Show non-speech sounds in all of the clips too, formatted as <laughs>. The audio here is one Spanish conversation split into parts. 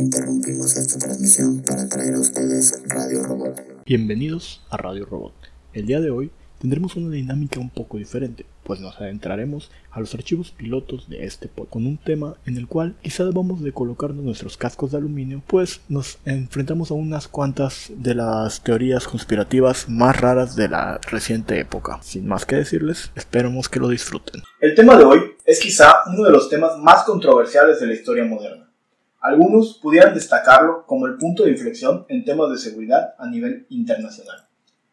Interrumpimos esta transmisión para traer a ustedes Radio Robot. Bienvenidos a Radio Robot. El día de hoy tendremos una dinámica un poco diferente, pues nos adentraremos a los archivos pilotos de este pod con un tema en el cual quizá debamos de colocarnos nuestros cascos de aluminio, pues nos enfrentamos a unas cuantas de las teorías conspirativas más raras de la reciente época. Sin más que decirles, esperamos que lo disfruten. El tema de hoy es quizá uno de los temas más controversiales de la historia moderna. Algunos pudieran destacarlo como el punto de inflexión en temas de seguridad a nivel internacional.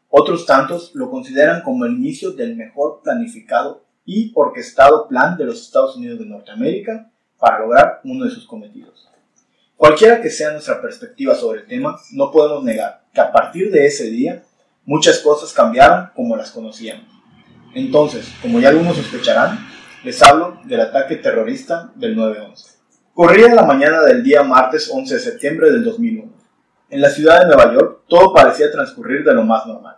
Otros tantos lo consideran como el inicio del mejor planificado y orquestado plan de los Estados Unidos de Norteamérica para lograr uno de sus cometidos. Cualquiera que sea nuestra perspectiva sobre el tema, no podemos negar que a partir de ese día muchas cosas cambiaron como las conocíamos. Entonces, como ya algunos sospecharán, les hablo del ataque terrorista del 9-11. Corría la mañana del día martes 11 de septiembre del 2001. En la ciudad de Nueva York todo parecía transcurrir de lo más normal.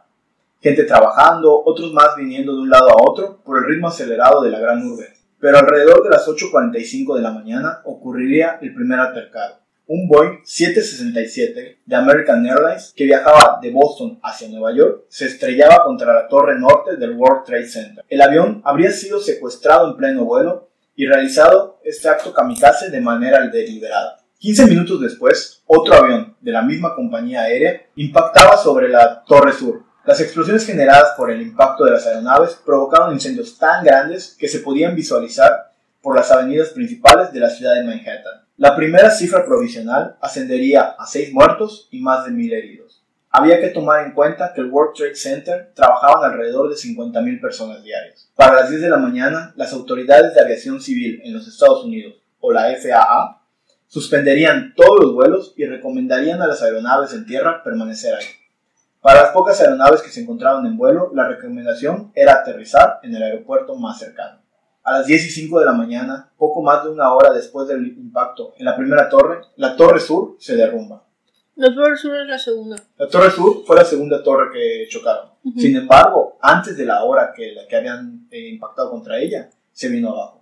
Gente trabajando, otros más viniendo de un lado a otro por el ritmo acelerado de la gran urbe. Pero alrededor de las 8.45 de la mañana ocurriría el primer altercado. Un Boeing 767 de American Airlines que viajaba de Boston hacia Nueva York se estrellaba contra la torre norte del World Trade Center. El avión habría sido secuestrado en pleno vuelo y realizado este acto kamikaze de manera deliberada. 15 minutos después, otro avión de la misma compañía aérea impactaba sobre la Torre Sur. Las explosiones generadas por el impacto de las aeronaves provocaron incendios tan grandes que se podían visualizar por las avenidas principales de la ciudad de Manhattan. La primera cifra provisional ascendería a 6 muertos y más de 1.000 heridos. Había que tomar en cuenta que el World Trade Center trabajaban alrededor de 50.000 personas diarias. Para las 10 de la mañana, las autoridades de aviación civil en los Estados Unidos, o la FAA, suspenderían todos los vuelos y recomendarían a las aeronaves en tierra permanecer ahí. Para las pocas aeronaves que se encontraban en vuelo, la recomendación era aterrizar en el aeropuerto más cercano. A las 10 y 5 de la mañana, poco más de una hora después del impacto en la primera torre, la torre sur se derrumba. La torre sur es la segunda. La torre sur fue la segunda torre que chocaron. Sin embargo, antes de la hora que, la que habían eh, impactado contra ella, se vino abajo.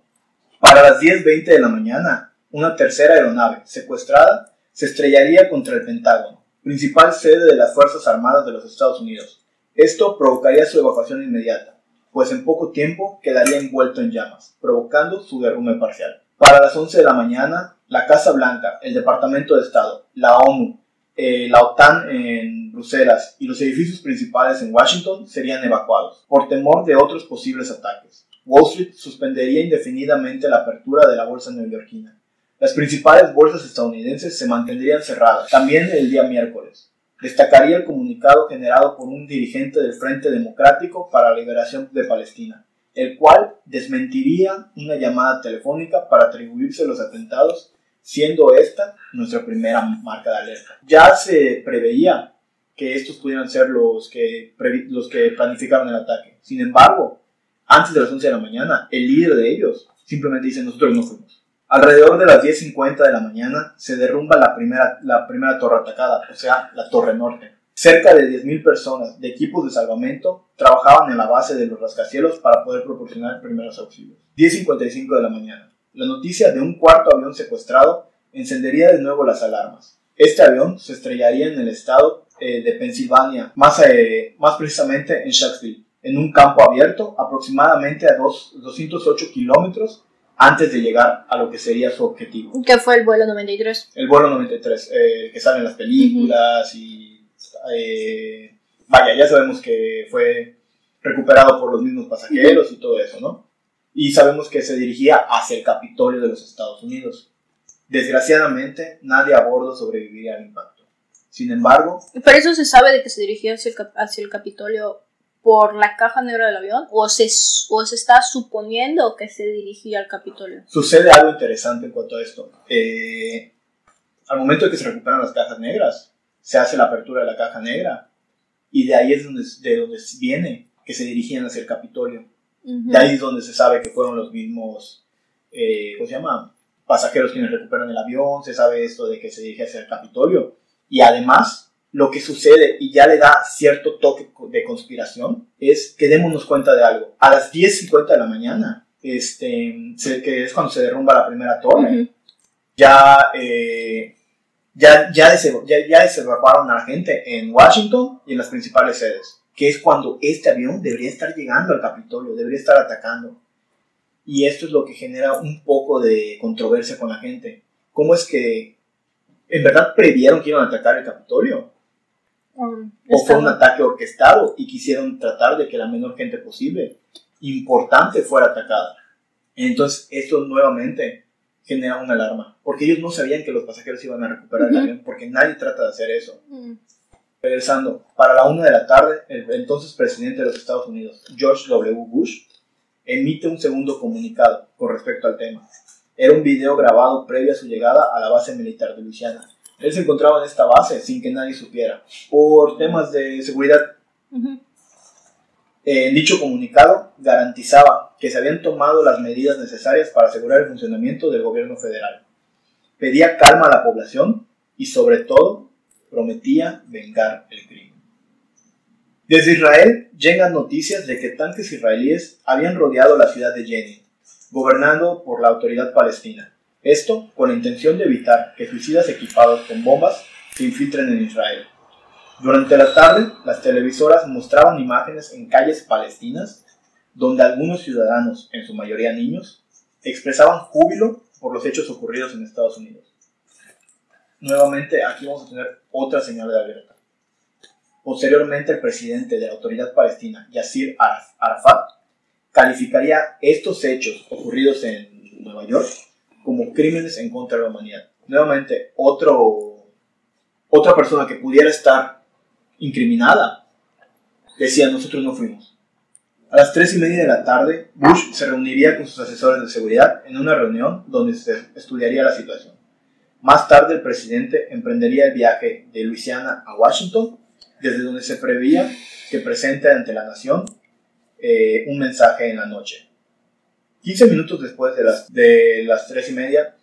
Para las 10.20 de la mañana, una tercera aeronave, secuestrada, se estrellaría contra el Pentágono, principal sede de las Fuerzas Armadas de los Estados Unidos. Esto provocaría su evacuación inmediata, pues en poco tiempo quedaría envuelto en llamas, provocando su derrumbe parcial. Para las 11 de la mañana, la Casa Blanca, el Departamento de Estado, la ONU, eh, la OTAN en Bruselas y los edificios principales en Washington serían evacuados, por temor de otros posibles ataques. Wall Street suspendería indefinidamente la apertura de la bolsa neoyorquina las principales bolsas estadounidenses se mantendrían cerradas, también el día miércoles. Destacaría el comunicado generado por un dirigente del Frente Democrático para la Liberación de Palestina, el cual desmentiría una llamada telefónica para atribuirse los atentados, siendo esta nuestra primera marca de alerta. Ya se preveía que estos pudieran ser los que, los que planificaron el ataque. Sin embargo, antes de las 11 de la mañana, el líder de ellos simplemente dice nosotros no fuimos. Alrededor de las 10.50 de la mañana se derrumba la primera, la primera torre atacada, o sea, la Torre Norte. Cerca de 10.000 personas de equipos de salvamento trabajaban en la base de los rascacielos para poder proporcionar primeros auxilios. 10.55 de la mañana. La noticia de un cuarto avión secuestrado encendería de nuevo las alarmas. Este avión se estrellaría en el estado eh, de Pensilvania, más, eh, más precisamente en Shanksville, en un campo abierto aproximadamente a dos, 208 kilómetros antes de llegar a lo que sería su objetivo. ¿Qué fue el vuelo 93? El vuelo 93, eh, que sale en las películas y... Eh, vaya, ya sabemos que fue recuperado por los mismos pasajeros y todo eso, ¿no? Y sabemos que se dirigía hacia el Capitolio de los Estados Unidos. Desgraciadamente, nadie a bordo sobreviviría al impacto. Sin embargo... ¿Por eso se sabe de que se dirigía hacia el, hacia el Capitolio por la caja negra del avión o se, o se está suponiendo que se dirigía al Capitolio? Sucede algo interesante en cuanto a esto. Eh, al momento de que se recuperan las cajas negras, se hace la apertura de la caja negra y de ahí es donde, de donde viene que se dirigían hacia el Capitolio. De ahí es donde se sabe que fueron los mismos, eh, ¿cómo se llama? Pasajeros quienes recuperan el avión, se sabe esto de que se dirige hacia el Capitolio. Y además, lo que sucede y ya le da cierto toque de conspiración es que démonos cuenta de algo. A las 10.50 de la mañana, este, que es cuando se derrumba la primera torre, ya eh, Ya, ya, ya, ya desevacuaron a la gente en Washington y en las principales sedes, que es cuando este avión debería estar llegando al Capitolio, debería estar atacando. Y esto es lo que genera un poco de controversia con la gente. ¿Cómo es que en verdad previeron que iban a atacar el Capitolio? Um, ¿O fue un ataque orquestado y quisieron tratar de que la menor gente posible, importante, fuera atacada? Entonces, esto nuevamente genera una alarma, porque ellos no sabían que los pasajeros iban a recuperar el avión, porque nadie trata de hacer eso. Mm, Regresando, para la una de la tarde, el entonces presidente de los Estados Unidos, George W. Bush, emite un segundo comunicado con respecto al tema. Era un video grabado previo a su llegada a la base militar de Luisiana. Él se encontraba en esta base sin que nadie supiera, por temas de seguridad. En dicho comunicado garantizaba que se habían tomado las medidas necesarias para asegurar el funcionamiento del gobierno federal. Pedía calma a la población y sobre todo prometía vengar el crimen. Desde Israel llegan noticias de que tanques israelíes habían rodeado la ciudad de Jenin, gobernado por la autoridad palestina. Esto con la intención de evitar que suicidas equipados con bombas se infiltren en Israel. Durante la tarde, las televisoras mostraban imágenes en calles palestinas donde algunos ciudadanos, en su mayoría niños, expresaban júbilo por los hechos ocurridos en Estados Unidos. Nuevamente, aquí vamos a tener otra señal de alerta. Posteriormente, el presidente de la autoridad palestina, Araf- Arafat, calificaría estos hechos ocurridos en Nueva York como crímenes en contra de la humanidad. Nuevamente, otro, otra persona que pudiera estar incriminada decía, nosotros no fuimos. A las tres y media de la tarde, Bush se reuniría con sus asesores de seguridad en una reunión donde se estudiaría la situación. Más tarde, el presidente emprendería el viaje de Luisiana a Washington, desde donde se preveía que presente ante la nación eh, un mensaje en la noche. 15 minutos después de las, de las 3 y media,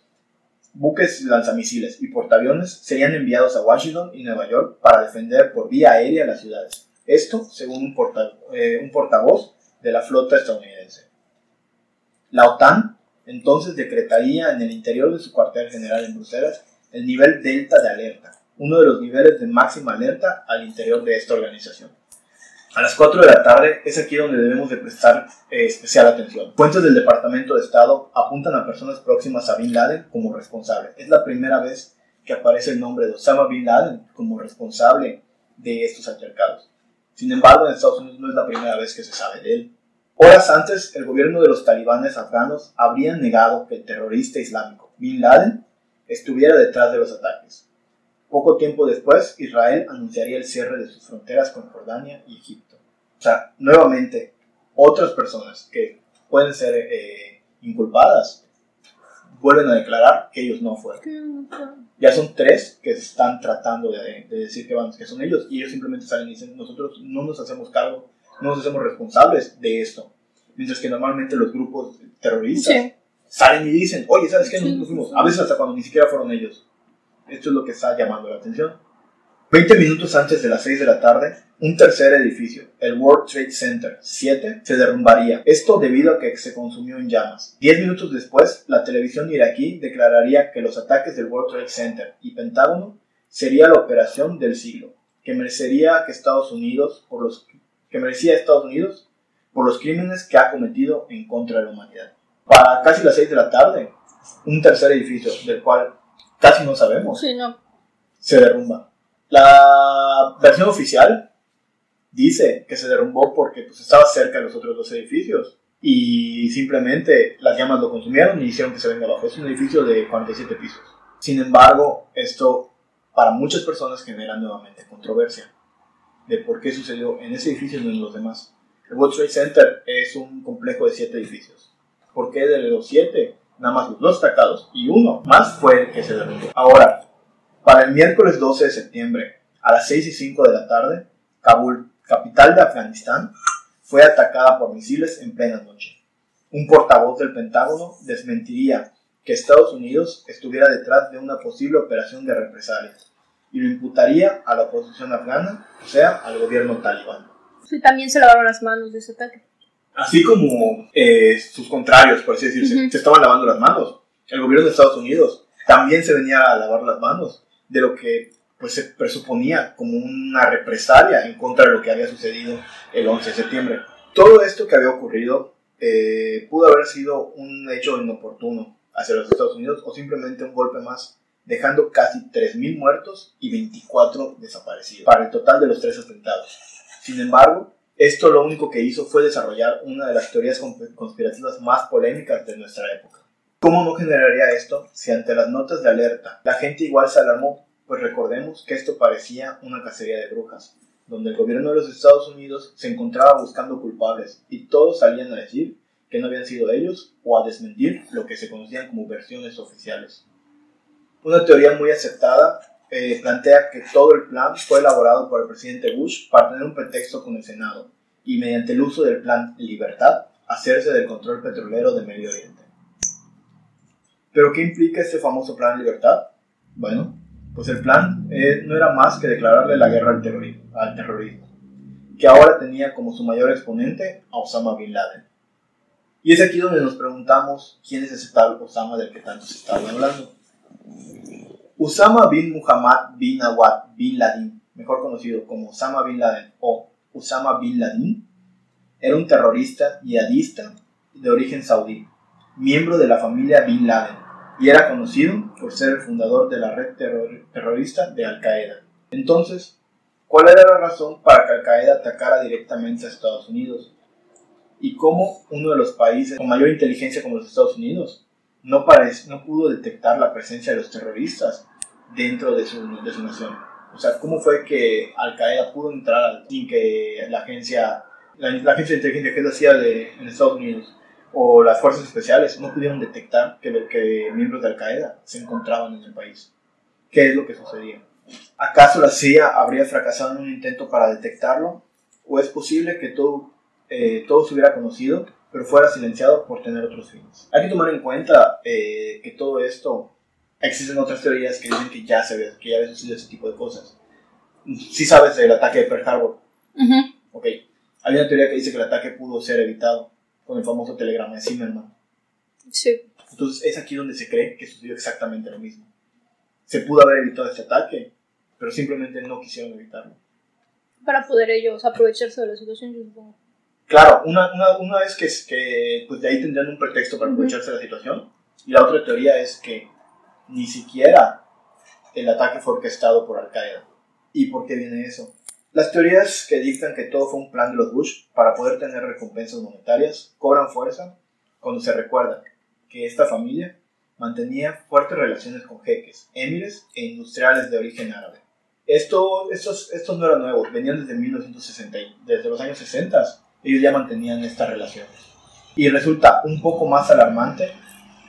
buques lanzamisiles y portaaviones serían enviados a Washington y Nueva York para defender por vía aérea las ciudades. Esto según un, eh, un portavoz de la flota estadounidense. La OTAN entonces decretaría en el interior de su cuartel general en Bruselas el nivel delta de alerta, uno de los niveles de máxima alerta al interior de esta organización. A las 4 de la tarde es aquí donde debemos de prestar eh, especial atención. Fuentes del Departamento de Estado apuntan a personas próximas a Bin Laden como responsable. Es la primera vez que aparece el nombre de Osama Bin Laden como responsable de estos altercados. Sin embargo, en Estados Unidos no es la primera vez que se sabe de él. Horas antes, el gobierno de los talibanes afganos habría negado que el terrorista islámico Bin Laden estuviera detrás de los ataques. Poco tiempo después, Israel anunciaría el cierre de sus fronteras con Jordania y Egipto. O sea, nuevamente, otras personas que pueden ser eh, inculpadas vuelven a declarar que ellos no fueron. Ya son tres que se están tratando de, de decir que, van, que son ellos y ellos simplemente salen y dicen, nosotros no nos hacemos cargo, no nos hacemos responsables de esto. Mientras que normalmente los grupos terroristas Sí. salen y dicen, oye, ¿sabes qué? Nosotros sí, fuimos. A veces hasta cuando ni siquiera fueron ellos. Esto es lo que está llamando la atención. 20 minutos antes de las 6 de la tarde, un tercer edificio, el World Trade Center 7, se derrumbaría. Esto debido a que se consumió en llamas. 10 minutos después, la televisión iraquí declararía que los ataques del World Trade Center y Pentágono sería la operación del siglo, que merecería que Estados Unidos por los que merecía Estados Unidos por los crímenes que ha cometido en contra de la humanidad. Para casi las 6 de la tarde, un tercer edificio, del cual casi no sabemos, Sí, no. se derrumba. La versión oficial dice que se derrumbó porque pues, estaba cerca de los otros dos edificios y simplemente las llamas lo consumieron y hicieron que se venga abajo. Es un edificio de 47 pisos. Sin embargo, esto para muchas personas genera nuevamente controversia de por qué sucedió en ese edificio y no en los demás. El World Trade Center es un complejo de 7 edificios. ¿Por qué de los 7? Nada más los dos atacados y uno más fue el que se derrumbó. Ahora, para el miércoles 12 de septiembre, a las 6 y 5 de la tarde, Kabul, capital de Afganistán, fue atacada por misiles en plena noche. Un portavoz del Pentágono desmentiría que Estados Unidos estuviera detrás de una posible operación de represalia y lo imputaría a la oposición afgana, o sea, al gobierno talibán. Sí, también se lavaron las manos de ese ataque. Así como eh, sus contrarios, por así decirse, Ujú. se estaban lavando las manos. El gobierno de Estados Unidos también se venía a lavar las manos de lo que pues, se presuponía como una represalia en contra de lo que había sucedido el 11 de septiembre. Todo esto que había ocurrido eh, pudo haber sido un hecho inoportuno hacia los Estados Unidos o simplemente un golpe más, dejando casi 3.000 muertos y 24 desaparecidos para el total de los tres atentados. Sin embargo, esto lo único que hizo fue desarrollar una de las teorías conspirativas más polémicas de nuestra época. ¿Cómo no generaría esto si ante las notas de alerta la gente igual se alarmó? Pues recordemos que esto parecía una cacería de brujas, donde el gobierno de los Estados Unidos se encontraba buscando culpables y todos salían a decir que no habían sido ellos o a desmentir lo que se conocían como versiones oficiales. Una teoría muy aceptada eh, plantea que todo el plan fue elaborado por el presidente Bush para tener un pretexto con el Senado y mediante el uso del plan Libertad hacerse del control petrolero de Medio Oriente. ¿Pero qué implica este famoso plan Libertad? Bueno, pues el plan eh, no era más que declararle la guerra al terrorismo, al terrorismo, que ahora tenía como su mayor exponente a Osama Bin Laden. Y es aquí donde nos preguntamos quién es ese tal Osama del que tanto se está hablando. Usama bin Muhammad bin Awad bin Laden, mejor conocido como Osama bin Laden o Usama bin Laden, era un terrorista yihadista de origen saudí, miembro de la familia bin Laden, y era conocido por ser el fundador de la red terrorista de Al Qaeda. Entonces, ¿cuál era la razón para que Al Qaeda atacara directamente a Estados Unidos? ¿Y cómo uno de los países con mayor inteligencia como los Estados Unidos no, no pudo detectar la presencia de los terroristas dentro de su, de su nación. O sea, ¿cómo fue que Al Qaeda pudo entrar sin que la agencia, la, agencia de inteligencia que lo hacía de, en Estados Unidos o las fuerzas especiales no pudieron detectar que, que miembros de Al Qaeda se encontraban en el país? ¿Qué es lo que sucedía? ¿Acaso la CIA habría fracasado en un intento para detectarlo? ¿O es posible que todo, eh, todo se hubiera conocido pero fuera silenciado por tener otros fines. Hay que tomar en cuenta eh, que todo esto, existen otras teorías que dicen que ya se ve, que ya había sucedido ese tipo de cosas. Sí sabes del ataque de Pearl Harbor. Ok. Hay una teoría que dice que el ataque pudo ser evitado con el famoso telegrama de Zimmerman. Sí. Entonces es aquí donde se cree que sucedió exactamente lo mismo. Se pudo haber evitado este ataque, pero simplemente no quisieron evitarlo. Para poder ellos aprovecharse de la situación, yo supongo. Claro, una, una, una vez que, que pues de ahí tendrían un pretexto para aprovecharse de la situación. Y la otra teoría es que ni siquiera el ataque fue orquestado por Al Qaeda. ¿Y por qué viene eso? Las teorías que dictan que todo fue un plan de los Bush para poder tener recompensas monetarias cobran fuerza cuando se recuerda que esta familia mantenía fuertes relaciones con jeques, émires e industriales de origen árabe. Esto, estos, estos no eran nuevos, venían desde 1960, desde los años 60 ellos ya mantenían esta relación. Y resulta un poco más alarmante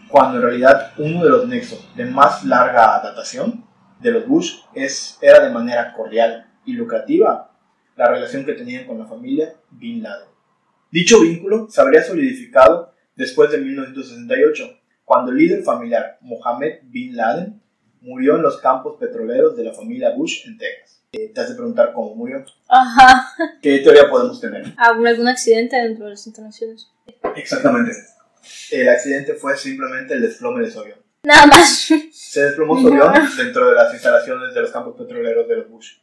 cuando en realidad uno de los nexos de más larga datación de los Bush es, era de manera cordial y lucrativa la relación que tenían con la familia Bin Laden. Dicho vínculo se habría solidificado después de 1968, cuando el líder familiar Mohammed Bin Laden murió en los campos petroleros de la familia Bush en Texas. Eh, te has de preguntar cómo murió. Ajá. ¿Qué teoría podemos tener? ¿Algún accidente dentro de las instalaciones? Exactamente. El accidente fue simplemente el desplome de su avión. Nada más. Se desplomó su avión dentro de las instalaciones de los campos petroleros de los Bush.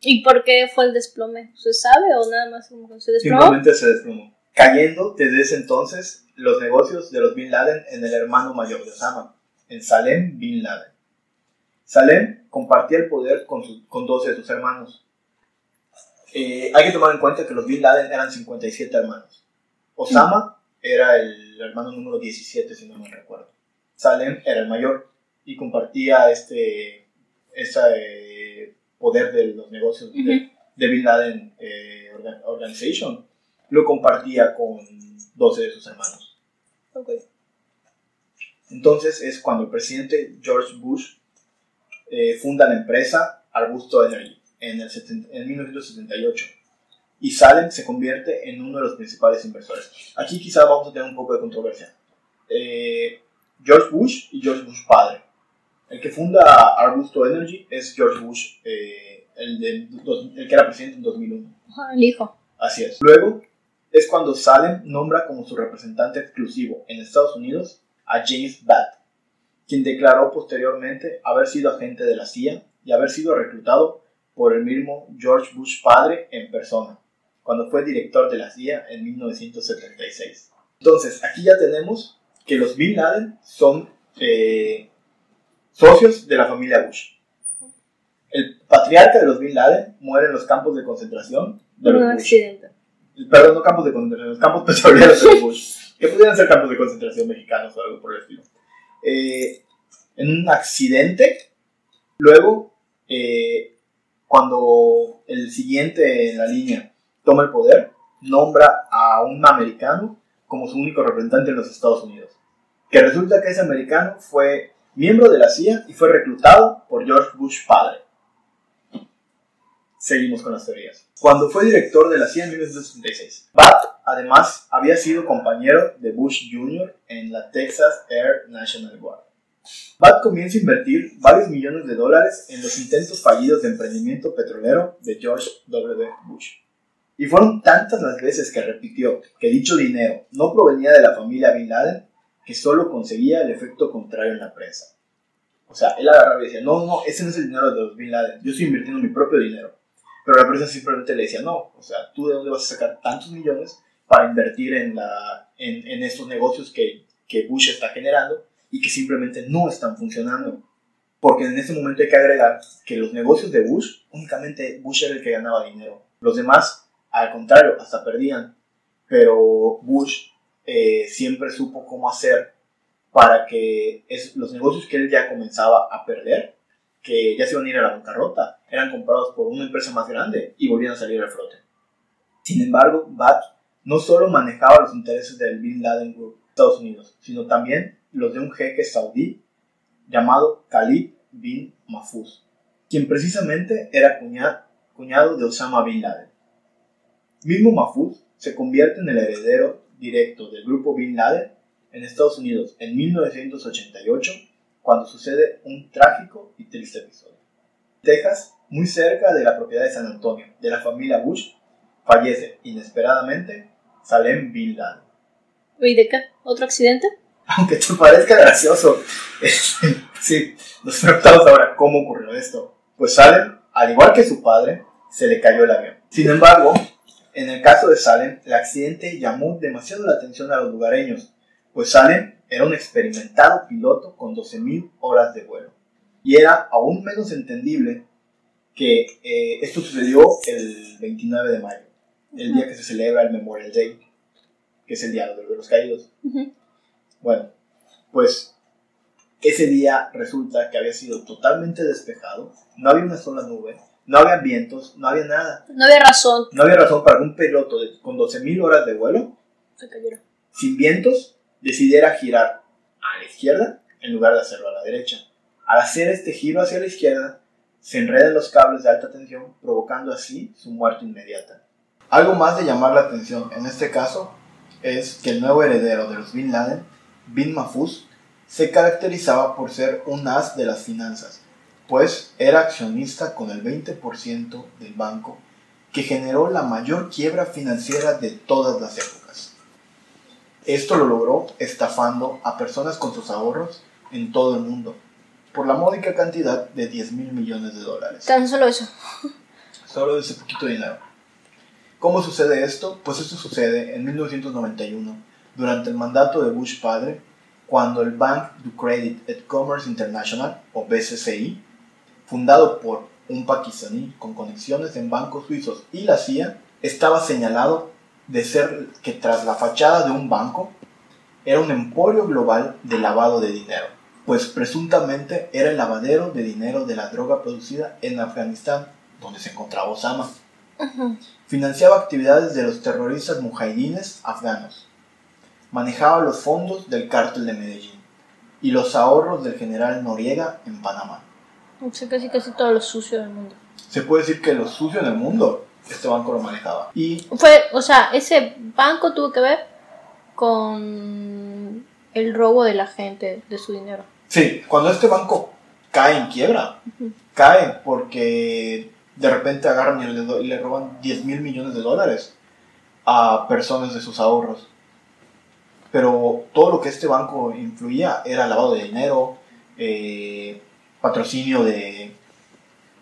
¿Y por qué fue el desplome? ¿Se sabe o nada más se desplomó? Simplemente se desplomó. Cayendo desde ese entonces los negocios de los Bin Laden en el hermano mayor de Osama, en Salem Bin Laden. Salem compartía el poder con, con 12 de sus hermanos. Eh, hay que tomar en cuenta que los Bin Laden eran 57 hermanos. Osama era el hermano número 17, si no me recuerdo. Salem era el mayor y compartía este ese poder de los negocios de, Bin Laden eh, Organization. Lo compartía con 12 de sus hermanos. Entonces es cuando el presidente George Bush eh, funda la empresa Arbusto Energy en, el en 1978 y Salem se convierte en uno de los principales inversores. Aquí quizá vamos a tener un poco de controversia. Eh, George Bush y George Bush padre. El que funda Arbusto Energy es George Bush, eh, el, de, el, que era presidente en 2001. El hijo. Así es. Luego es cuando Salem nombra como su representante exclusivo en Estados Unidos a James Batt, quien declaró posteriormente haber sido agente de la CIA y haber sido reclutado por el mismo George Bush padre en persona, cuando fue director de la CIA en 1976. Entonces, aquí ya tenemos que los Bin Laden son eh, socios de la familia Bush. El patriarca de los Bin Laden muere en los campos de concentración de los un Bush. accidente. Perdón, no campos de concentración, los campos <laughs> petroleros de los <laughs> Bush. Que pudieran ser campos de concentración mexicanos o algo por el estilo. Eh, en un accidente, luego, eh, cuando el siguiente en la línea toma el poder, nombra a un americano como su único representante en los Estados Unidos. Que resulta que ese americano fue miembro de la CIA y fue reclutado por George Bush padre. Seguimos con las teorías. Cuando fue director de la CIA en 1966, Bat además había sido compañero de Bush Jr. en la Texas Air National Guard. Bat comienza a invertir varios millones de dólares en los intentos fallidos de emprendimiento petrolero de George W. Bush. Y fueron tantas las veces que repitió que dicho dinero no provenía de la familia Bin Laden que solo conseguía el efecto contrario en la prensa. O sea, él agarraba y decía, no, no, ese no es el dinero de los Bin Laden, yo estoy invirtiendo mi propio dinero. Pero la prensa simplemente le decía, no, o sea, ¿tú de dónde vas a sacar tantos millones para invertir en, la, en, en estos negocios que, que Bush está generando y que simplemente no están funcionando? Porque en ese momento hay que agregar que los negocios de Bush, únicamente Bush era el que ganaba dinero. Los demás, al contrario, hasta perdían. Pero Bush eh, siempre supo cómo hacer para que los negocios que él ya comenzaba a perder, que ya se iban a ir a la bancarrota, eran comprados por una empresa más grande y volvían a salir al flote. Sin embargo, Bat no solo manejaba los intereses del Bin Laden Group de Estados Unidos, sino también los de un jeque saudí llamado Khalid bin Mahfouz, quien precisamente era cuña- cuñado de Osama Bin Laden. Mismo Mahfouz se convierte en el heredero directo del grupo Bin Laden en Estados Unidos en 1988, cuando sucede un trágico y triste episodio. Texas, muy cerca de la propiedad de San Antonio, de la familia Bush, fallece inesperadamente Salem Bin Laden. ¿Y de qué? ¿Otro accidente? Aunque te parezca gracioso, <laughs> sí, nos preguntamos ahora cómo ocurrió esto. Pues Salem, al igual que su padre, se le cayó el avión. Sin embargo, en el caso de Salem, el accidente llamó demasiado la atención a los lugareños, pues Salem era un experimentado piloto con 12.000 horas de vuelo. Y era aún menos entendible que eh, esto sucedió el 29 de mayo, el día que se celebra el Memorial Day, que es el Día de los Caídos. Bueno, pues ese día resulta que había sido totalmente despejado, no había una sola nube, no había vientos, no había nada. No había razón. No había razón para que un piloto de- con 12.000 horas de vuelo, Se sin vientos, decidiera girar a la izquierda en lugar de hacerlo a la derecha. Al hacer este giro hacia la izquierda, se enredan los cables de alta tensión, provocando así su muerte inmediata. Algo más de llamar la atención en este caso es que el nuevo heredero de los Bin Laden, Bin Mahfouz, se caracterizaba por ser un as de las finanzas, pues era accionista con el 20% del banco que generó la mayor quiebra financiera de todas las épocas. Esto lo logró estafando a personas con sus ahorros en todo el mundo, por la módica cantidad de 10 mil millones de dólares. Tan solo eso. Solo ese poquito dinero. ¿Cómo sucede esto? Pues esto sucede en 1991, durante el mandato de Bush padre, cuando el Bank du Credit and Commerce International, o BCCI, fundado por un pakistaní con conexiones en bancos suizos y la CIA, estaba señalado de ser que tras la fachada de un banco era un emporio global de lavado de dinero, pues presuntamente era el lavadero de dinero de la droga producida en Afganistán, donde se encontraba Osama. Financiaba actividades de los terroristas mujahidines afganos. Manejaba los fondos del cártel de Medellín y los ahorros del general Noriega en Panamá. Casi casi todo lo sucio del mundo. Se puede decir que lo sucio en el mundo, este banco lo manejaba. Y Fue, o sea, ese banco tuvo que ver con el robo de la gente de su dinero. sí, cuando este banco cae en quiebra, cae porque de repente agarran y le, y le roban 10 mil millones de dólares a personas de sus ahorros. Pero todo lo que este banco influía era lavado de dinero, eh, patrocinio de,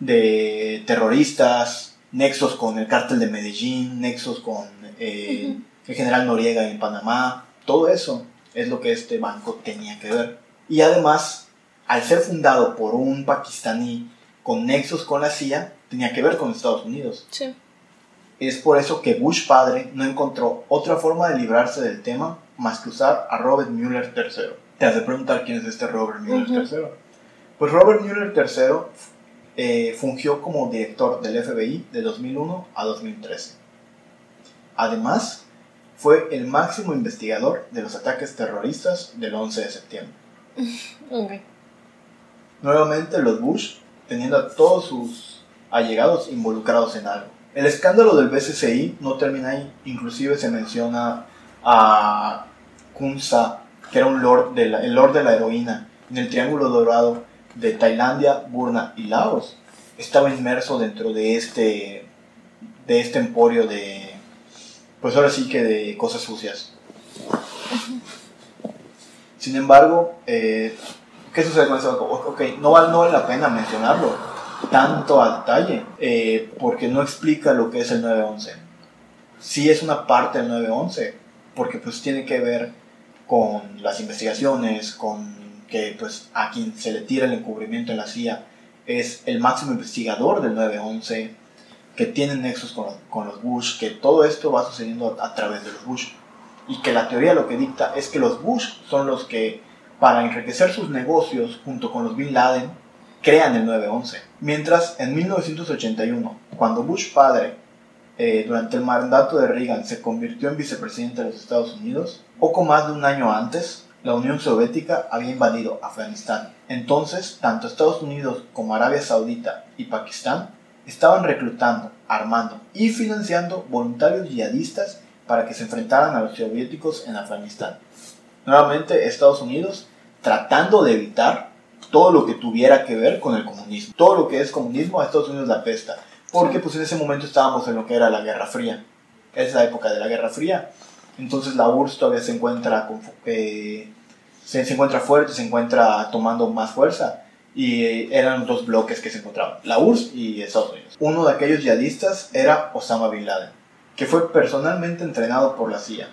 de terroristas, nexos con el cártel de Medellín, nexos con eh, el general Noriega en Panamá, todo eso es lo que este banco tenía que ver. Y además, al ser fundado por un pakistaní con nexos con la CIA, tenía que ver con Estados Unidos. Sí. Es por eso que Bush padre no encontró otra forma de librarse del tema más que usar a Robert Mueller III. Te has de preguntar quién es este Robert Mueller Ujú. III. Pues Robert Mueller III eh, fungió como director del FBI de 2001 a 2013. Además, fue el máximo investigador de los ataques terroristas del 11 de septiembre. <laughs> Ok. Nuevamente los Bush teniendo a todos sus allegados involucrados en algo. El escándalo del BCCI no termina ahí, inclusive se menciona a Kunsa, que era un lord de la, el lord de la heroína, en el Triángulo Dorado de Tailandia, Burma y Laos. Estaba inmerso dentro de este, de este emporio de, pues ahora sí que de cosas sucias. Sin embargo, eh, ¿qué sucede con ese banco? Ok, no vale, no vale la pena mencionarlo tanto a detalle, eh, porque no explica lo que es el 911. Sí es una parte del 911, porque pues tiene que ver con las investigaciones, con que pues a quien se le tira el encubrimiento en la CIA es el máximo investigador del 911, que tiene nexos con, con los Bush, que todo esto va sucediendo a, a través de los Bush. Y que la teoría lo que dicta es que los Bush son los que, para enriquecer sus negocios junto con los Bin Laden, crean el 911. Mientras en 1981, cuando Bush padre, eh, durante el mandato de Reagan, se convirtió en vicepresidente de los Estados Unidos, poco más de un año antes, la Unión Soviética había invadido Afganistán. Entonces, tanto Estados Unidos como Arabia Saudita y Pakistán estaban reclutando, armando y financiando voluntarios yihadistas para que se enfrentaran a los soviéticos en Afganistán. Nuevamente, Estados Unidos tratando de evitar todo lo que tuviera que ver con el comunismo. Todo lo que es comunismo a Estados Unidos la pesta. Porque pues en ese momento estábamos en lo que era la Guerra Fría. Es la época de la Guerra Fría. Entonces la URSS todavía se encuentra, con- eh, se, se encuentra fuerte, se encuentra tomando más fuerza. Y eh, eran dos bloques que se encontraban, la URSS y Estados Unidos. Uno de aquellos yihadistas era Osama Bin Laden, que fue personalmente entrenado por la CIA.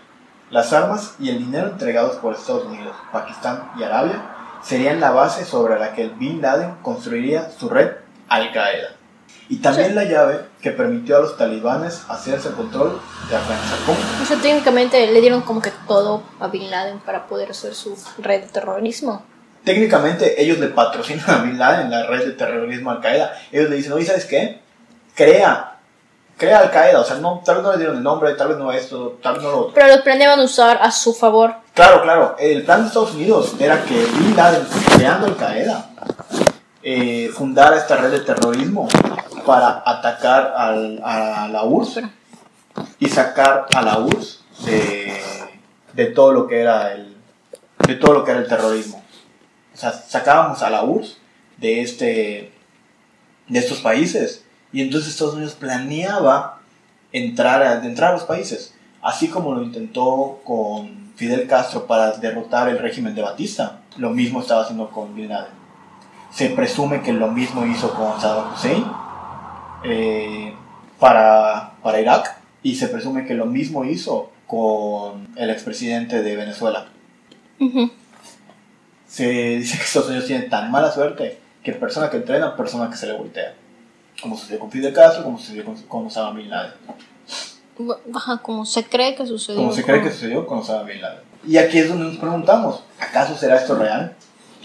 Las armas y el dinero entregados por Estados Unidos, Pakistán y Arabia serían la base sobre la que el Bin Laden construiría su red Al-Qaeda. Y también la llave que permitió a los talibanes hacerse control de Afganistán. O sea, técnicamente le dieron como que todo a Bin Laden para poder hacer su red de terrorismo. Técnicamente ellos le patrocinan a Bin Laden, la red de terrorismo Al-Qaeda. Ellos le dicen, oye, ¿sabes qué? Crea, crea Al-Qaeda. O sea, no, tal vez no le dieron el nombre, tal vez no esto, tal vez no lo otro. Pero lo planeaban usar a su favor. Claro, claro. El plan de Estados Unidos era que Bin Laden, creando Al Qaeda, eh, fundara esta red de terrorismo para atacar a la URSS y sacar a la URSS de, de todo lo que era el de todo lo que era el terrorismo. O sea, sacábamos a la URSS de este de estos países y entonces Estados Unidos planeaba entrar a, entrar a los países, así como lo intentó con Fidel Castro para derrotar el régimen de Batista. Lo mismo estaba haciendo con Bin Laden. Se presume que lo mismo hizo con Saddam Hussein eh, para, para Irak y se presume que lo mismo hizo con el expresidente de Venezuela. Ujú. Se dice que Estados Unidos tiene tan mala suerte que persona que entrena, persona que se le voltea. Como sucedió con Fidel Castro, como sucedió con, con Osama Bin Laden. Ajá, como se cree que sucedió. Como se cree que sucedió con Osama Bin Laden. Y aquí es donde nos preguntamos, ¿acaso será esto real?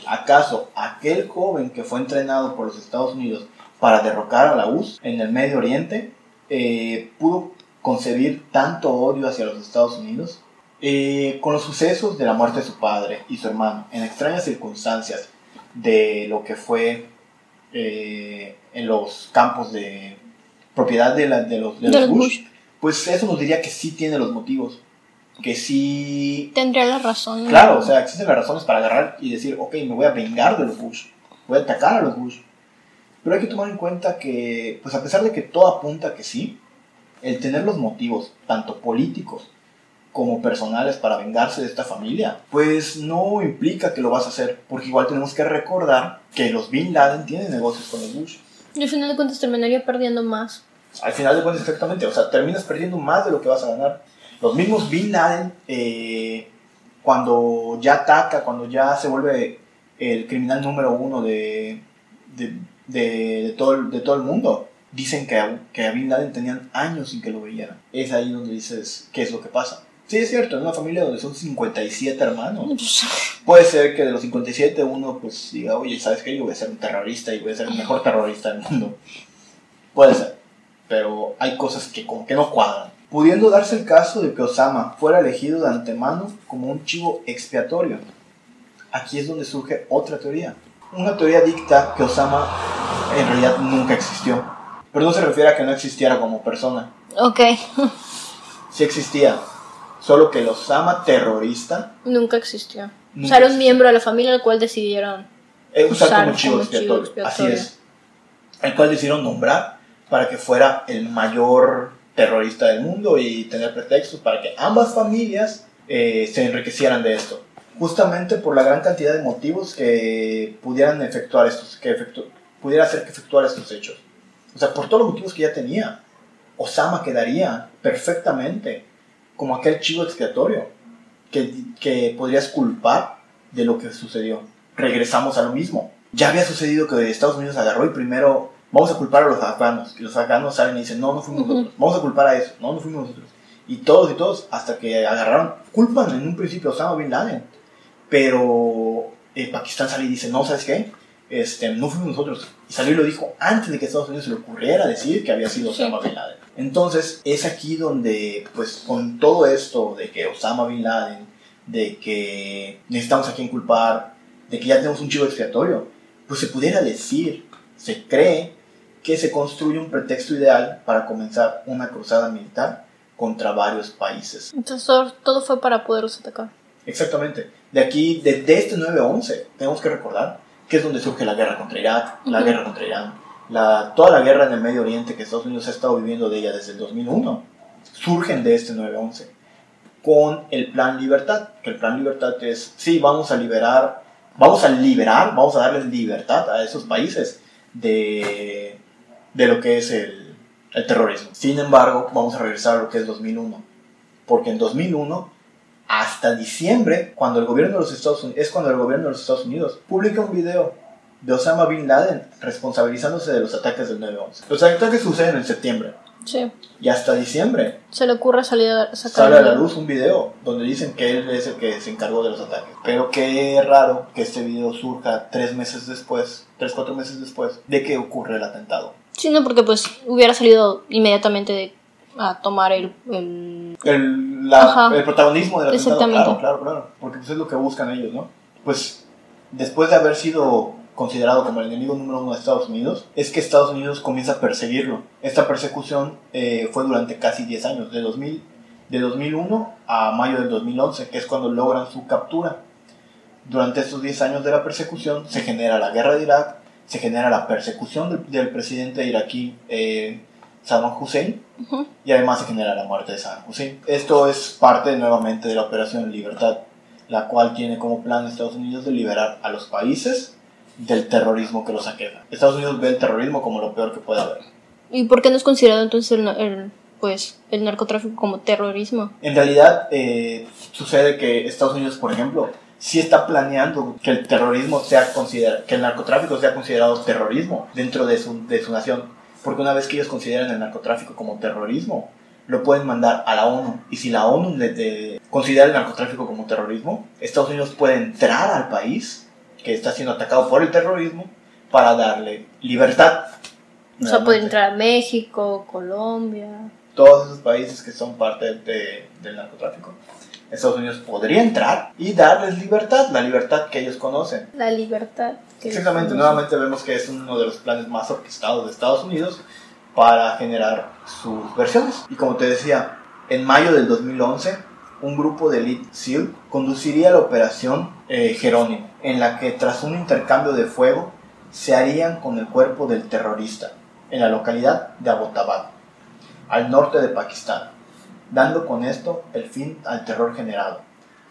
¿Acaso aquel joven que fue entrenado por los Estados Unidos para derrocar a la URSS en el Medio Oriente eh, pudo concebir tanto odio hacia los Estados Unidos? Eh, con los sucesos de la muerte de su padre y su hermano, en extrañas circunstancias de lo que fue eh, en los campos de propiedad de, la- de los, de los los Bush, Bush. pues eso nos diría que sí tiene los motivos, que sí... Tendría la razón. Claro, o sea, existen las razones para agarrar y decir, ok, me voy a vengar de los Bush, voy a atacar a los Bush. Pero hay que tomar en cuenta que, pues a pesar de que todo apunta que sí, el tener los motivos, tanto políticos como personales para vengarse de esta familia, pues no implica que lo vas a hacer, porque igual tenemos que recordar que los Bin Laden tienen negocios con los Bush. Y al final de cuentas terminaría perdiendo más. Al final de cuentas, exactamente, o sea, terminas perdiendo más de lo que vas a ganar. Los mismos Bin Laden, eh, cuando ya ataca, cuando ya se vuelve el criminal número uno de, de, de, de todo, el- de todo el mundo, dicen que a, que a Bin Laden tenían años sin que lo veyeran. Es ahí donde dices, ¿qué es lo que pasa? Sí, es cierto, en una familia donde son 57 hermanos. <laughs> Puede ser que de los 57 uno pues diga, oye, ¿sabes qué? Yo voy a ser un terrorista y voy a ser el mejor terrorista del mundo. Puede ser, pero hay cosas que como que no cuadran. Pudiendo darse el caso de que Osama fuera elegido de antemano como un chivo expiatorio. Aquí es donde surge otra teoría. Una teoría dicta que Osama en realidad nunca existió. Pero no se refiere a que no existiera como persona. Ok. Sí existía. Solo que el Osama terrorista Nunca existió. o Nunca sea, era un miembro de la familia al cual decidieron. Eh, usar Usar como chivo expiatorio. Así es. El cual decidieron nombrar para que fuera el mayor terrorista del mundo y tener pretextos para que ambas familias eh, se enriquecieran de esto. Justamente por la gran cantidad de motivos que pudieran efectuar estos, que efectu- pudiera hacer que efectuara estos hechos. O sea, por todos los motivos que ya tenía, Osama quedaría perfectamente como aquel chivo expiatorio que, que podrías culpar de lo que sucedió. Regresamos a lo mismo. Ya había sucedido que Estados Unidos agarró y primero vamos a culpar a los afganos. Y los afganos salen y dicen, no, no fuimos nosotros. Vamos a culpar a eso. No, no fuimos nosotros. Y todos y todos, hasta que agarraron, culpan en un principio a Osama Bin Laden. Pero eh, Pakistán sale y dice, no, ¿sabes qué? Este, no fuimos nosotros. Y salió y lo dijo antes de que Estados Unidos se le ocurriera decir que había sido. Osama Bin Laden. Entonces, es aquí donde, pues, con todo esto de que Osama Bin Laden, de que necesitamos a quien culpar, de que ya tenemos un chivo expiatorio, pues se pudiera decir, se cree que se construye un pretexto ideal para comenzar una cruzada militar contra varios países. Entonces todo fue para poderlos atacar. Exactamente. De aquí, desde este 9-11, tenemos que recordar que es donde surge la guerra contra Irak, la Ujú. guerra contra Irán, la, toda la guerra en el Medio Oriente que Estados Unidos ha estado viviendo de ella desde el 2001, surgen de este 9-11 con el Plan Libertad, que el Plan Libertad es, sí, vamos a liberar, vamos a liberar, vamos a darles libertad a esos países de, de lo que es el, el terrorismo. Sin embargo, vamos a regresar a lo que es 2001, porque en 2001 hasta diciembre, cuando el gobierno de los Estados Unidos, es cuando el gobierno de los Estados Unidos publica un video de Osama Bin Laden responsabilizándose de los ataques del 9-11. Los ataques suceden en septiembre Sí. y hasta diciembre Se le ocurre salir a sacar. sale a la luz un video donde dicen que él es el que se encargó de los ataques. Pero qué raro que este video surja tres meses después, tres, cuatro meses después de que ocurre el atentado. Sí, no, porque pues hubiera salido inmediatamente de, a tomar el, el- El, la- el protagonismo del atentado, Exactamente. claro, claro, claro. Porque pues es lo que buscan ellos, ¿no? Pues después de haber sido considerado como el enemigo número uno de Estados Unidos, es que Estados Unidos comienza a perseguirlo. Esta persecución eh, fue durante casi 10 años, de, 2000, de 2001 a mayo del 2011, que es cuando logran su captura. Durante estos 10 años de la persecución se genera la guerra de Irak, se genera la persecución del, del presidente iraquí eh, Saddam Hussein Ujú. y además se genera la muerte de Saddam Hussein. Esto es parte nuevamente de la Operación Libertad, la cual tiene como plan Estados Unidos de liberar a los países del terrorismo que los aqueja. Estados Unidos ve el terrorismo como lo peor que puede haber. ¿Y por qué no es considerado entonces el, el, pues, el narcotráfico como terrorismo? En realidad eh, sucede que Estados Unidos, por ejemplo, sí está planeando que el terrorismo sea considerado, que el narcotráfico sea considerado terrorismo dentro de su, de su nación. Porque una vez que ellos consideran el narcotráfico como terrorismo, lo pueden mandar a la ONU. Y si la ONU le- considera el narcotráfico como terrorismo, Estados Unidos puede entrar al país que está siendo atacado por el terrorismo para darle libertad. O sea, puede entrar a México, Colombia. todos esos países que son parte de- del narcotráfico. Estados Unidos podría entrar y darles libertad, la libertad que ellos conocen. La libertad. que Exactamente, nuevamente vemos que es uno de los planes más orquestados de Estados Unidos para generar sus versiones. Y como te decía, en mayo del 2011, un grupo de Elite SEAL conduciría la operación eh, Jerónimo, en la que tras un intercambio de fuego se harían con el cuerpo del terrorista en la localidad de Abbottabad, al norte de Pakistán, dando con esto el fin al terror generado,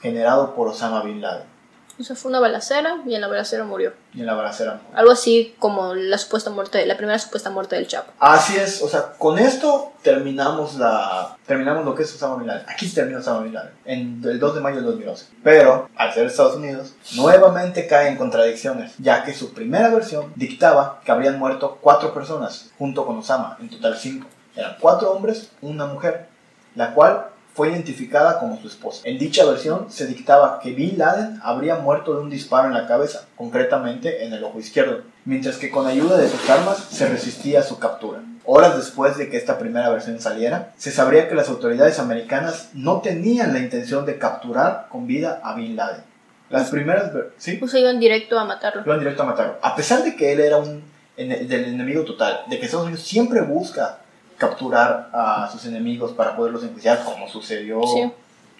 generado por Osama Bin Laden. O sea, fue una balacera y en la balacera murió. Y en la balacera. Algo así como la supuesta muerte, la primera supuesta muerte del Chapo. Así es, o sea, con esto terminamos la terminamos lo que es Osama Bin Laden. Aquí se termina Osama Bin Laden, en el 2 de mayo del 2011. Pero, al ser Estados Unidos, nuevamente cae en contradicciones, ya que su primera versión dictaba que habrían muerto cuatro personas junto con Osama, en total cinco. Eran cuatro hombres, una mujer, la cual fue identificada como su esposa. En dicha versión se dictaba que Bin Laden habría muerto de un disparo en la cabeza, concretamente en el ojo izquierdo, mientras que con ayuda de sus armas se resistía a su captura. Horas después de que esta primera versión saliera, se sabría que las autoridades americanas no tenían la intención de capturar con vida a Bin Laden. Las primeras... ¿Sí? Sea, iban directo a matarlo. Iban directo a matarlo. A pesar de que él era un del enemigo total, de que Estados Unidos siempre busca capturar a sus enemigos para poderlos enjuiciar, como sucedió, Sí.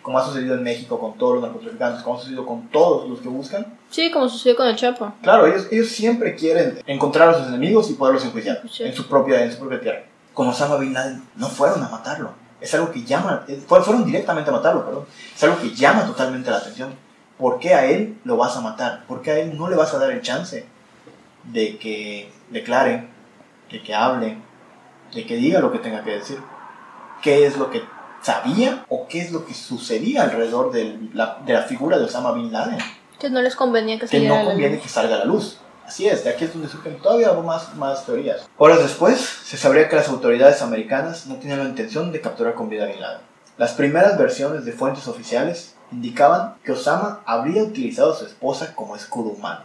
como ha sucedido en México con todos los narcotraficantes, como ha sucedido con todos los que buscan. Sí, como sucedió con el Chapo. Claro, ellos, ellos siempre quieren encontrar a sus enemigos y poderlos enjuiciar Sí. en, su propia, en su propia tierra. Con Osama Bin Laden no fueron a matarlo. Es algo que llama, eh, fue- fueron directamente a matarlo, perdón. Es algo que llama totalmente la atención. ¿Por qué a él lo vas a matar? ¿Por qué a él no le vas a dar el chance de que declare, de que hable, de que diga lo que tenga que decir? ¿Qué es lo que sabía o qué es lo que sucedía alrededor de la, de la figura de Osama Bin Laden? Que no les convenía que que no a conviene luz. que salga a la luz. Así es, de aquí es donde surgen todavía más, más teorías. Horas después, se sabría que las autoridades americanas no tenían la intención de capturar con vida a Bin Laden. Las primeras versiones de fuentes oficiales indicaban que Osama habría utilizado a su esposa como escudo humano,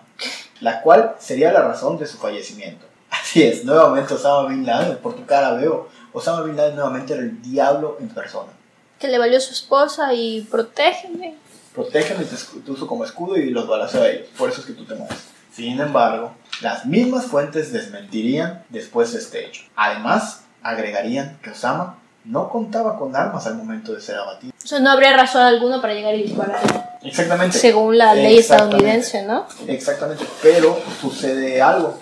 la cual sería la razón de su fallecimiento. Así es, nuevamente Osama Bin Laden, por tu cara veo, Osama Bin Laden nuevamente era el diablo en persona. Que le valió su esposa y protégeme. Protégeme, te, uso como escudo y los balaceo a ellos. Por eso es que tú te mueres. Sin embargo, las mismas fuentes desmentirían después de este hecho. Además, agregarían que Osama no contaba con armas al momento de ser abatido. O sea, no habría razón alguna para llegar y disparar. Exactamente. Según la ley estadounidense, ¿no? Exactamente. Pero sucede algo.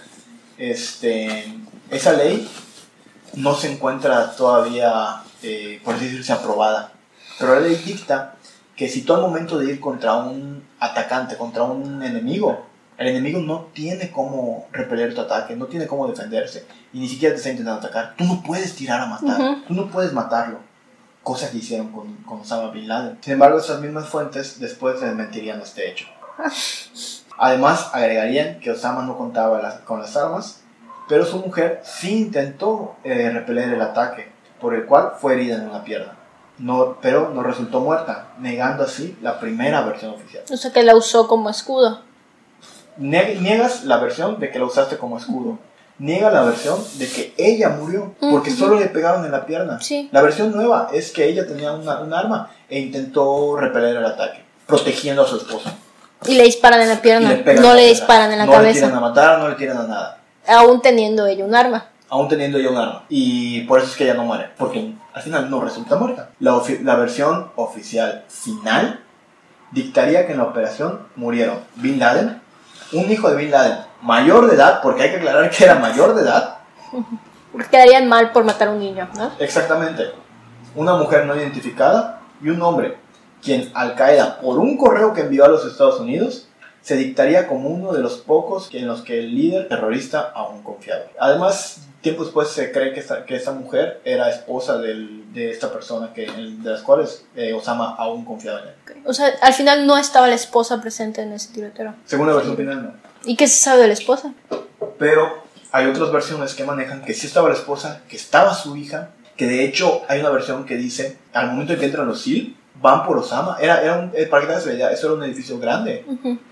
Este, esa ley no se encuentra todavía, eh, por así decirse, aprobada. Pero la ley dicta que si tú al momento de ir contra un atacante, contra un enemigo, el enemigo no tiene cómo repeler tu ataque, no tiene cómo defenderse, y ni siquiera te está intentando atacar, tú no puedes tirar a matar, tú no puedes matarlo. Cosa que hicieron con, con Osama Bin Laden. Sin embargo, esas mismas fuentes después desmentirían este hecho. <laughs> Además, agregarían que Osama no contaba las- con las armas, pero su mujer sí intentó eh, repeler el ataque, por el cual fue herida en una pierna. No, pero no resultó muerta, negando así la primera versión oficial. O sea, que la usó como escudo. Ne- niegas la versión de que la usaste como escudo. Niega la versión de que ella murió, porque Ujú. solo le pegaron en la pierna. Sí. La versión nueva es que ella tenía una- un arma e intentó repeler el ataque, protegiendo a su esposo. Y le disparan en la pierna. le No le disparan en la no le cabeza. tiran a matar, no le tiran a nada. Aún teniendo ella un arma. Aún teniendo ella un arma. Y por eso es que ella no muere. Porque al final no resulta muerta. La, la versión oficial final dictaría que en la operación murieron Bin Laden, un hijo de Bin Laden mayor de edad, porque hay que aclarar que era mayor de edad. <laughs> Quedarían mal por matar a un niño, ¿no? Exactamente. Una mujer no identificada y un hombre, quien Al Qaeda, por un correo que envió a los Estados Unidos, se dictaría como uno de los pocos en los que el líder terrorista aún confiaba. Además, tiempo después se cree que esta, que esta mujer era esposa del- de esta persona, que, de las cuales eh, Osama aún confiaba en él. O sea, al final no estaba la esposa presente en ese tiroteo. Según la versión final, no. ¿Y qué se sabe de la esposa? Pero hay otras versiones que manejan que sí estaba la esposa, que estaba su hija, que de hecho hay una versión que dice, al momento en que entran los SEAL, van por Osama. Era, era un, para que te hagas la idea, eso era un edificio grande.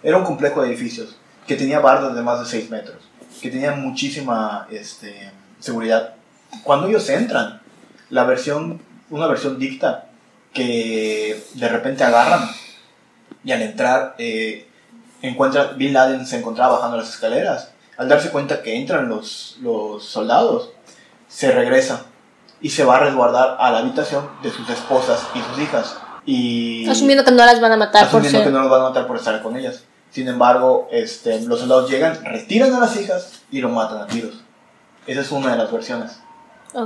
Era un complejo de edificios que tenía bardas de más de 6 metros, que tenía muchísima este, seguridad. Cuando ellos entran, la versión, una versión dicta que de repente agarran y al entrar eh, encuentra, Bin Laden se encontraba bajando las escaleras. Al darse cuenta que entran los, los soldados, se regresa y se va a resguardar a la habitación de sus esposas y sus hijas. Y Asumiendo que no las van a matar por ser. que no los van a matar por estar con ellas. Sin embargo, este, los soldados llegan, retiran a las hijas y lo matan a tiros. Esa es una de las versiones.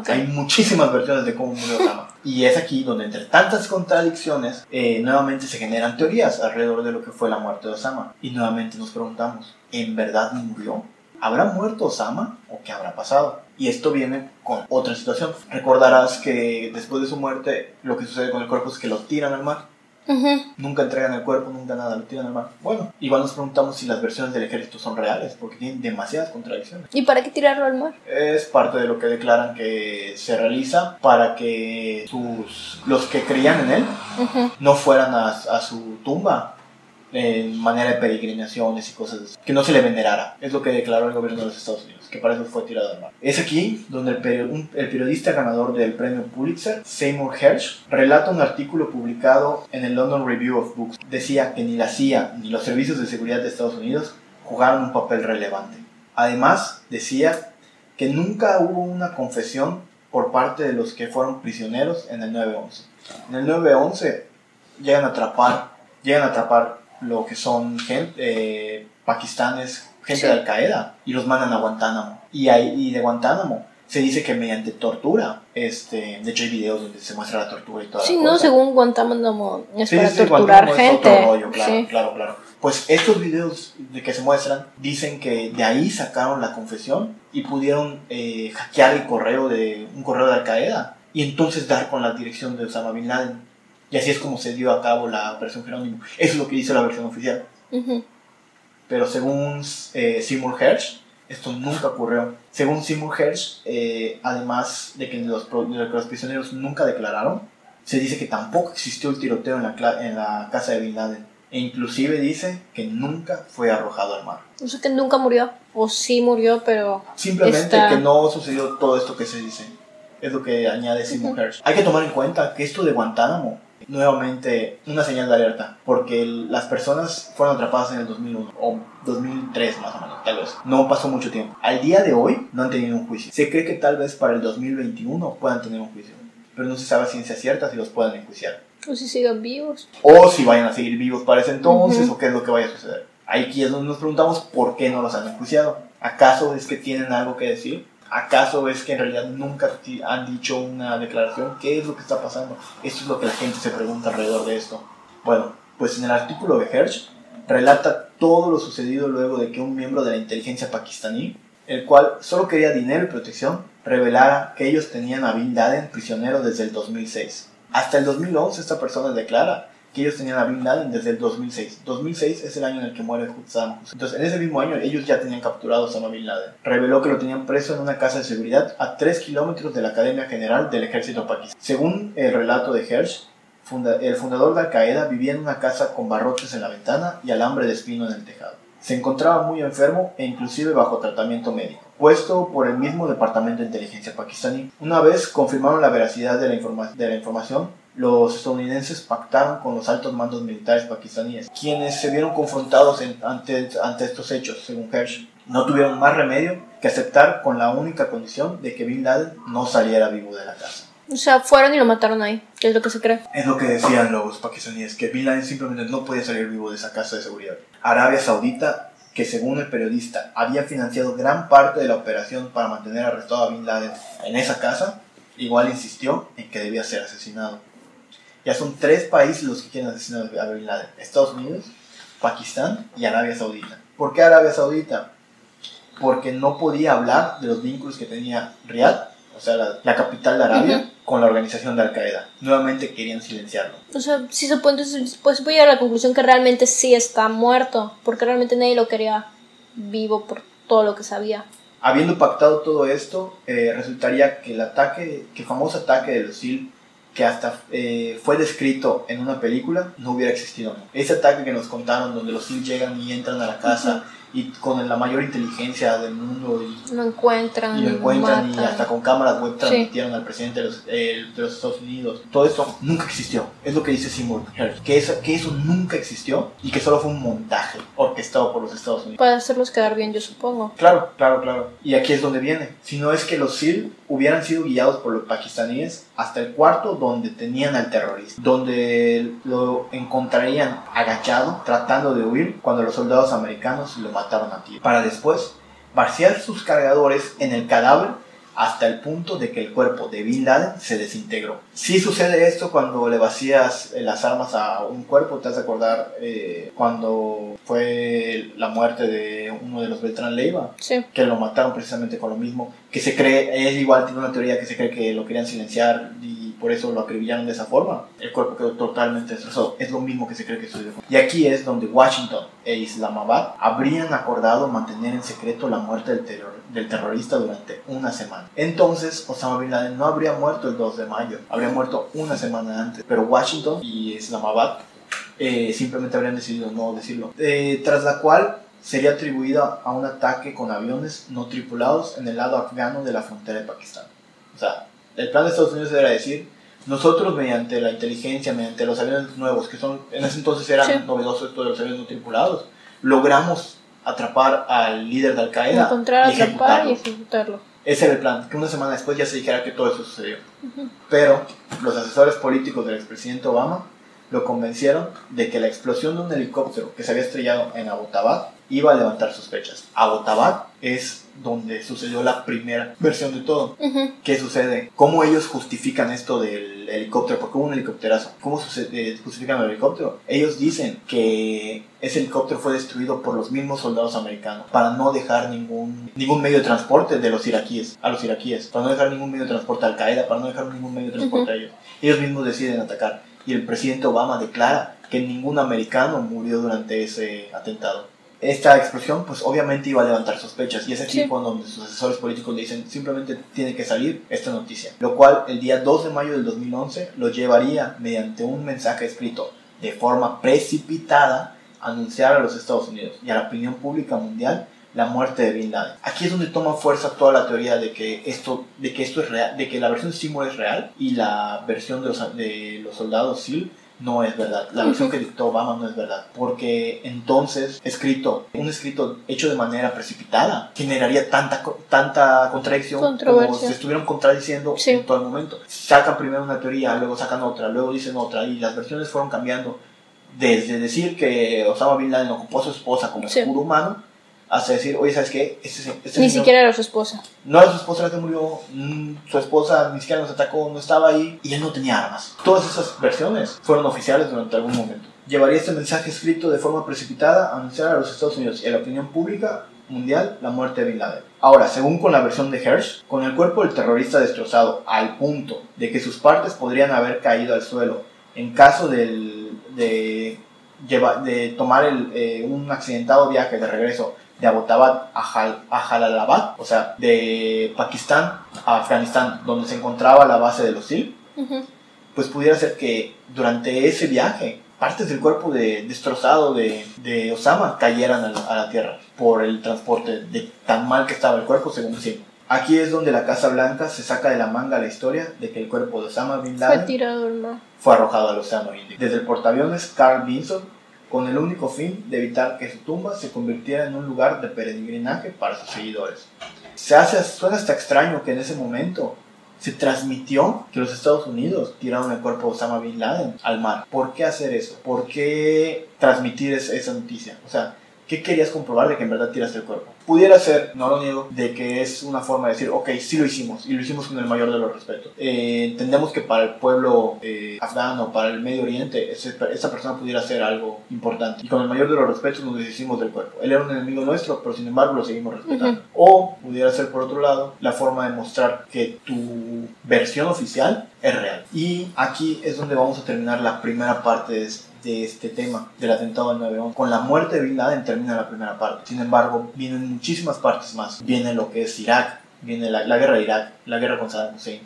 Hay muchísimas versiones de cómo murió Osama. Y es aquí donde entre tantas contradicciones, eh, nuevamente se generan teorías alrededor de lo que fue la muerte de Osama. Y nuevamente nos preguntamos, ¿en verdad murió? ¿Habrá muerto Osama o qué habrá pasado? Y esto viene con otra situación. Recordarás que después de su muerte, lo que sucede con el cuerpo es que lo tiran al mar. Ujú. Nunca entregan el cuerpo, nunca nada, lo tiran al mar. Bueno, igual nos preguntamos si las versiones del ejército son reales, porque tienen demasiadas contradicciones. ¿Y para qué tirarlo al mar? Es parte de lo que declaran que se realiza para que sus, los que creían en él Ujú. no fueran a, a su tumba en manera de peregrinaciones y cosas así. Que no se le venerara. Es lo que declaró el gobierno de los Estados Unidos, que para eso fue tirado al mar. Es aquí donde el, perio- un- el periodista ganador del premio Pulitzer, Seymour Hersh, relata un artículo publicado en el London Review of Books. Decía que ni la CIA ni los servicios de seguridad de Estados Unidos jugaron un papel relevante. Además, decía que nunca hubo una confesión por parte de los que fueron prisioneros en el 9-11. En el 9-11 llegan a atrapar, llegan a atrapar lo que son gente, eh, pakistanes, gente Sí. de Al Qaeda, y los mandan a Guantánamo. Y, ahí, y de Guantánamo se dice que mediante tortura, este, de hecho hay videos donde se muestra la tortura y toda Sí, la no, cosa. según Guantánamo es Sí, para sí, torturar Guantánamo es gente. otro rollo, claro, Sí. claro, claro. Pues estos videos de que se muestran dicen que de ahí sacaron la confesión y pudieron eh, hackear el correo de un correo de Al Qaeda y entonces dar con la dirección de Osama Bin Laden. Y así es como se dio a cabo la operación Jerónimo. Eso es lo que dice la versión oficial. Ujú. Pero según eh, Seymour Hersh, esto nunca ocurrió. Según Seymour Hersh, eh, además de que los, de los prisioneros nunca declararon, se dice que tampoco existió el tiroteo en la, en la casa de Bin Laden. E inclusive dice que nunca fue arrojado al mar. O sea que nunca murió. O sí murió, pero. Simplemente Está- que no sucedió todo esto que se dice. Es lo que añade Seymour Ujú. Hersh. Hay que tomar en cuenta que esto de Guantánamo, nuevamente, una señal de alerta. Porque las personas fueron atrapadas en el 2001 o 2003 más o menos, tal vez. No pasó mucho tiempo. Al día de hoy no han tenido un juicio. Se cree que tal vez para el 2021 puedan tener un juicio. Pero no se sabe a ciencia cierta si los puedan enjuiciar. O si siguen vivos. O si vayan a seguir vivos para ese entonces Ujú. o qué es lo que vaya a suceder. Aquí es donde nos preguntamos por qué no los han enjuiciado. ¿Acaso es que tienen algo que decir? ¿Acaso es que en realidad nunca han dicho una declaración? ¿Qué es lo que está pasando? Esto es lo que la gente se pregunta alrededor de esto. Bueno, pues en el artículo de Hersh relata todo lo sucedido luego de que un miembro de la inteligencia pakistaní, el cual solo quería dinero y protección, revelara que ellos tenían a Bin Laden prisionero desde el 2006. Hasta el 2011 esta persona declara que ellos tenían a Bin Laden desde el 2006. 2006 es el año en el que muere Saddam Hussein. Entonces, en ese mismo año ellos ya tenían capturado a Osama Bin Laden. Reveló que lo tenían preso en una casa de seguridad a 3 kilómetros de la Academia General del Ejército Pakistaní. Según el relato de Hersh, funda- el fundador de Al Qaeda vivía en una casa con barrotes en la ventana y alambre de espino en el tejado. Se encontraba muy enfermo e inclusive bajo tratamiento médico, puesto por el mismo Departamento de Inteligencia pakistaní. Una vez confirmaron la veracidad de la, informa- de la información, los estadounidenses pactaron con los altos mandos militares pakistaníes, quienes se vieron confrontados en- ante, ante estos hechos, según Hersh. No tuvieron más remedio que aceptar con la única condición de que Bin Laden no saliera vivo de la casa. O sea, fueron y lo mataron ahí. Que es lo que se cree. Es lo que decían los pakistaníes, que Bin Laden simplemente no podía salir vivo de esa casa de seguridad. Arabia Saudita, que según el periodista había financiado gran parte de la operación para mantener arrestado a Bin Laden en esa casa, igual insistió en que debía ser asesinado. Ya son tres países los que quieren asesinar a Bin Laden. Estados Unidos, Pakistán y Arabia Saudita. ¿Por qué Arabia Saudita? Porque no podía hablar de los vínculos que tenía Riyadh, o sea, la, la capital de Arabia, Ujú. con la organización de Al-Qaeda. Nuevamente querían silenciarlo. O sea, si se puede, entonces, pues voy a llegar a la conclusión que realmente sí está muerto. Porque realmente nadie lo quería vivo por todo lo que sabía. Habiendo pactado todo esto, eh, resultaría que el ataque, que el famoso ataque de los SEAL, que hasta eh, fue descrito en una película, no hubiera existido. Ese ataque que nos contaron, donde los SEAL llegan y entran a la casa y con la mayor inteligencia del mundo y, Lo encuentran. y lo encuentran y matan. hasta con cámaras web Sí. transmitieron al presidente de los, eh, de los Estados Unidos. Todo esto nunca existió. Es lo que dice Seymour que eso, que eso nunca existió y que solo fue un montaje orquestado por los Estados Unidos. Para hacerlos quedar bien, yo supongo. Claro, claro, claro. Y aquí es donde viene. Si no es que los SEAL hubieran sido guiados por los pakistaníes hasta el cuarto donde tenían al terrorista, donde lo encontrarían agachado tratando de huir cuando los soldados americanos lo mataron a tiro, para después vaciar sus cargadores en el cadáver hasta el punto de que el cuerpo de Bin Laden se desintegró. Sí sucede esto cuando le vacías eh, las armas a un cuerpo, te has de acordar eh, cuando fue la muerte de uno de los Beltrán Leiva, Sí. que lo mataron precisamente con lo mismo, que se cree, es igual, tiene una teoría que se cree que lo querían silenciar y por eso lo acribillaron de esa forma. El cuerpo quedó totalmente destrozado. Es lo mismo que se cree que sucedió. Y aquí es donde Washington e Islamabad habrían acordado mantener en secreto la muerte del, terror- del terrorista durante una semana. Entonces, Osama Bin Laden no habría muerto el 2 de mayo, habría muerto una semana antes. Pero Washington y Islamabad eh, simplemente habrían decidido no decirlo. Eh, tras la cual sería atribuida a un ataque con aviones no tripulados en el lado afgano de la frontera de Pakistán. O sea, el plan de Estados Unidos era decir, nosotros mediante la inteligencia, mediante los aviones nuevos, que son en ese entonces eran Sí. novedosos de los aviones no tripulados, logramos atrapar al líder de Al Qaeda Encontrar, y atrapar ejecutarlo. y ejecutarlo. Ese era el plan, que una semana después ya se dijera que todo eso sucedió. Pero los asesores políticos del expresidente Obama lo convencieron de que la explosión de un helicóptero que se había estrellado en Abbottabad iba a levantar sospechas. Abbottabad es donde sucedió la primera versión de todo. Ujú. ¿Qué sucede? ¿Cómo ellos justifican esto del helicóptero? Porque hubo un helicópterazo. ¿Cómo eh, justifican el helicóptero? Ellos dicen que ese helicóptero fue destruido por los mismos soldados americanos para no dejar ningún, ningún medio de transporte de los iraquíes, a los iraquíes, para no dejar ningún medio de transporte a Al Qaeda, para no dejar ningún medio de transporte a ellos. Ellos mismos deciden atacar. Y el presidente Obama declara que ningún americano murió durante ese atentado esta explosión pues obviamente iba a levantar sospechas y es aquí Sí. cuando donde sus asesores políticos le dicen simplemente tiene que salir esta noticia, lo cual el día 2 de mayo del 2011 lo llevaría mediante un mensaje escrito de forma precipitada a anunciar a los Estados Unidos y a la opinión pública mundial la muerte de Bin Laden. Aquí es donde toma fuerza toda la teoría de que esto, de que esto es real, de que la versión de Seymour es real y la versión de los, de los soldados SEAL no es verdad. La versión que dictó Obama no es verdad. Porque entonces, escrito, un escrito hecho de manera precipitada, generaría tanta, tanta contradicción como se estuvieron contradiciendo Sí. en todo el momento. Sacan primero una teoría, luego sacan otra, luego dicen otra, y las versiones fueron cambiando desde decir que Osama Bin Laden ocupó a su esposa como Sí. escudo humano, hasta decir, oye, ¿sabes qué? Este, este Ni señor- siquiera era su esposa. no era su esposa la que murió, mm, su esposa ni siquiera nos atacó, no estaba ahí y él no tenía armas. Todas esas versiones fueron oficiales durante algún momento. Llevaría este mensaje escrito de forma precipitada a anunciar a los Estados Unidos y a la opinión pública mundial la muerte de Bin Laden. Ahora, según con la versión de Hersh, con el cuerpo del terrorista destrozado al punto de que sus partes podrían haber caído al suelo en caso del- de, de tomar el, eh, un accidentado viaje de regreso de Abbottabad a, Jal- a Jalalabad, o sea, de Pakistán a Afganistán, donde se encontraba la base de los Ujú. pues pudiera ser que durante ese viaje partes del cuerpo de, destrozado de, de Osama cayeran a la, a la tierra por el transporte de tan mal que estaba el cuerpo, según sí. Aquí es donde la Casa Blanca se saca de la manga la historia de que el cuerpo de Osama Bin Fue Laden tirado al mar. fue arrojado al Océano Índico. Desde el portaaviones Carl Vinson, con el único fin de evitar que su tumba se convirtiera en un lugar de peregrinaje para sus seguidores. Se hace, suena hasta extraño que en ese momento se transmitió que los Estados Unidos tiraron el cuerpo de Osama Bin Laden al mar. ¿Por qué hacer eso? ¿Por qué transmitir es- esa noticia? O sea, ¿qué querías comprobar de que en verdad tiraste el cuerpo? Pudiera ser, no lo niego, de que es una forma de decir, ok, sí lo hicimos, y lo hicimos con el mayor de los respetos. Eh, entendemos que para el pueblo eh, afgano, para el Medio Oriente, ese- esa persona pudiera hacer algo importante. Y con el mayor de los respetos nos deshicimos del cuerpo. Él era un enemigo nuestro, pero sin embargo lo seguimos respetando. O pudiera ser, por otro lado, la forma de mostrar que tu versión oficial es real. Y aquí es donde vamos a terminar la primera parte de este de este tema del atentado del 9-11. Con la muerte de Bin Laden termina la primera parte. Sin embargo, vienen muchísimas partes más. Viene lo que es Irak, viene la, la guerra de Irak, la guerra con Saddam Hussein.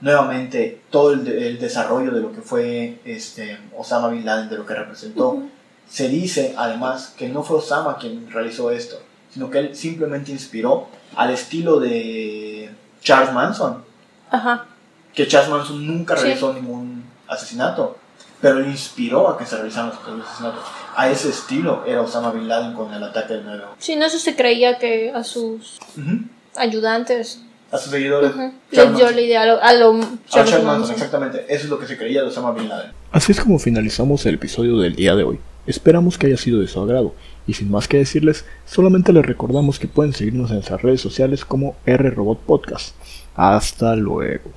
Nuevamente, todo el, el desarrollo de lo que fue este, Osama Bin Laden, de lo que representó. Ujú. Se dice además que no fue Osama quien realizó esto, sino que él simplemente inspiró al estilo de Charles Manson, Ajá. que Charles Manson nunca Sí. realizó ningún asesinato, pero él inspiró a que se realizaran los asesinatos. A ese estilo era Osama Bin Laden con el ataque del 9 Sí, no eso se creía que a sus ayudantes A sus seguidores. Charles les dio la idea a lo, a lo A Charles Charles Manson, Manson. exactamente. Eso es lo que se creía de Osama Bin Laden. Así es como finalizamos el episodio del día de hoy. Esperamos que haya sido de su agrado. Y sin más que decirles, solamente les recordamos que pueden seguirnos en nuestras redes sociales como R Robot Podcast. Hasta luego.